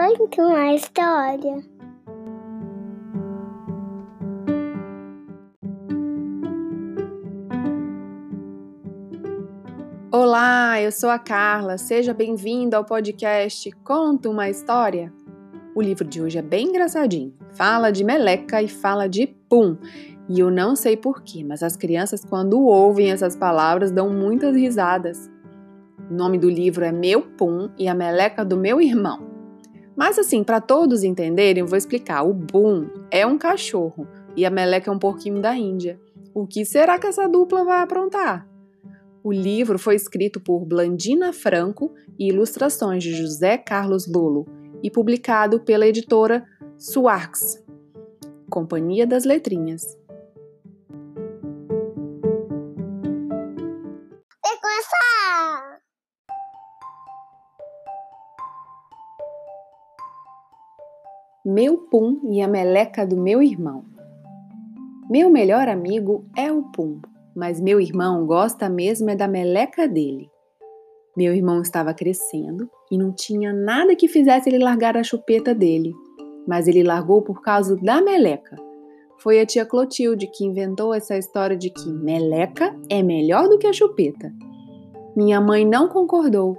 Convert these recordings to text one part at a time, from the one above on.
Conta uma história. Olá, eu sou a Carla. Seja bem-vindo ao podcast Conta uma História. O livro de hoje é bem engraçadinho. Fala de meleca e fala de pum. E eu não sei porquê, mas as crianças, quando ouvem essas palavras, dão muitas risadas. O nome do livro é Meu Pum e a Meleca do Meu Irmão. Mas assim, para todos entenderem, vou explicar. O Boom é um cachorro e a Meleca é um porquinho da Índia. O que será que essa dupla vai aprontar? O livro foi escrito por Blandina Franco e ilustrações de José Carlos Lolo e publicado pela editora Suarx, Companhia das Letrinhas. Meu Pum e a meleca do meu irmão. Meu melhor amigo é o Pum, mas meu irmão gosta mesmo é da meleca dele. Meu irmão estava crescendo e não tinha nada que fizesse ele largar a chupeta dele, mas ele largou por causa da meleca. Foi a tia Clotilde que inventou essa história de que meleca é melhor do que a chupeta. Minha mãe não concordou,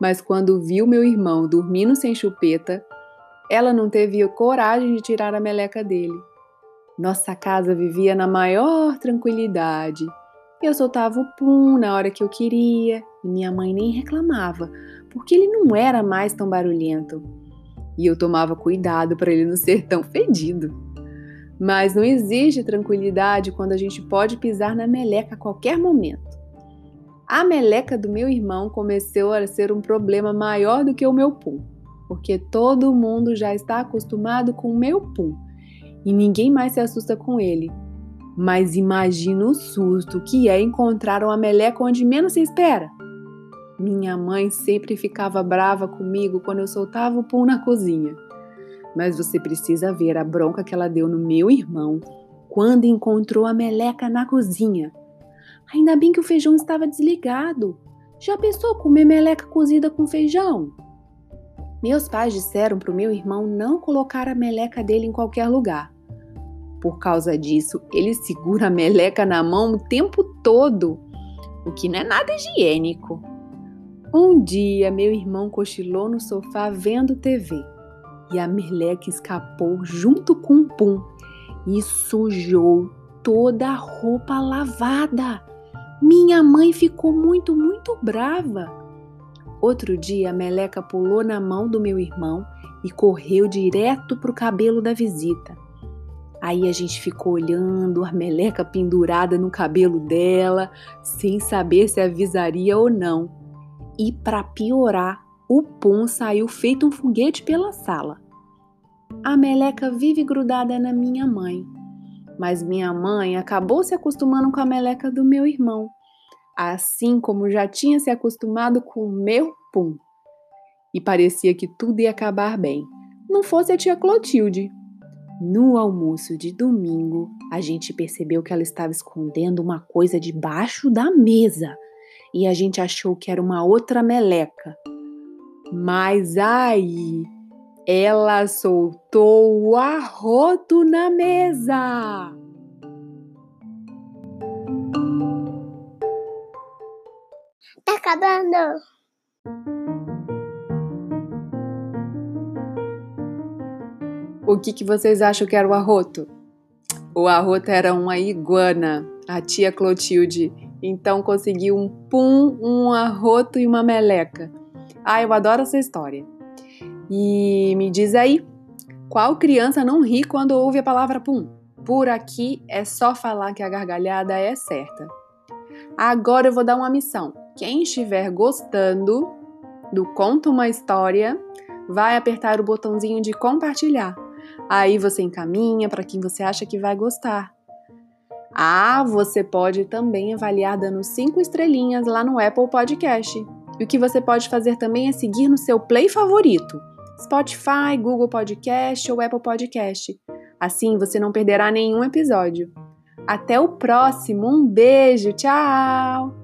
mas quando viu meu irmão dormindo sem chupeta, ela não teve coragem de tirar a meleca dele. Nossa casa vivia na maior tranquilidade. Eu soltava o pum na hora que eu queria e minha mãe nem reclamava, porque ele não era mais tão barulhento. E eu tomava cuidado para ele não ser tão fedido. Mas não existe tranquilidade quando a gente pode pisar na meleca a qualquer momento. A meleca do meu irmão começou a ser um problema maior do que o meu pum porque todo mundo já está acostumado com o meu pum e ninguém mais se assusta com ele. Mas imagina o susto que é encontrar uma meleca onde menos se espera. Minha mãe sempre ficava brava comigo quando eu soltava o pum na cozinha. Mas você precisa ver a bronca que ela deu no meu irmão quando encontrou a meleca na cozinha. Ainda bem que o feijão estava desligado. Já pensou comer meleca cozida com feijão? Meus pais disseram para o meu irmão não colocar a meleca dele em qualquer lugar. Por causa disso, ele segura a meleca na mão o tempo todo, o que não é nada higiênico. Um dia, meu irmão cochilou no sofá vendo TV e a meleca escapou junto com o pum e sujou toda a roupa lavada. Minha mãe ficou muito, muito brava. Outro dia, a meleca pulou na mão do meu irmão e correu direto para o cabelo da visita. Aí a gente ficou olhando a meleca pendurada no cabelo dela, sem saber se avisaria ou não. E para piorar, o pum saiu feito um foguete pela sala. A meleca vive grudada na minha mãe, mas minha mãe acabou se acostumando com a meleca do meu irmão assim como já tinha se acostumado com o meu pum. E parecia que tudo ia acabar bem, não fosse a tia Clotilde. No almoço de domingo, a gente percebeu que ela estava escondendo uma coisa debaixo da mesa e a gente achou que era uma outra meleca. Mas aí ela soltou o arroto na mesa. Tá acabando. O que, que vocês acham que era o arroto? O arroto era uma iguana, a tia Clotilde. Então conseguiu um pum, um arroto e uma meleca. Ah, eu adoro essa história. E me diz aí, qual criança não ri quando ouve a palavra pum? Por aqui é só falar que a gargalhada é certa. Agora eu vou dar uma missão. Quem estiver gostando do Conta uma História, vai apertar o botãozinho de compartilhar. Aí você encaminha para quem você acha que vai gostar. Ah, você pode também avaliar dando cinco estrelinhas lá no Apple Podcast. E o que você pode fazer também é seguir no seu play favorito: Spotify, Google Podcast ou Apple Podcast. Assim você não perderá nenhum episódio. Até o próximo, um beijo, tchau!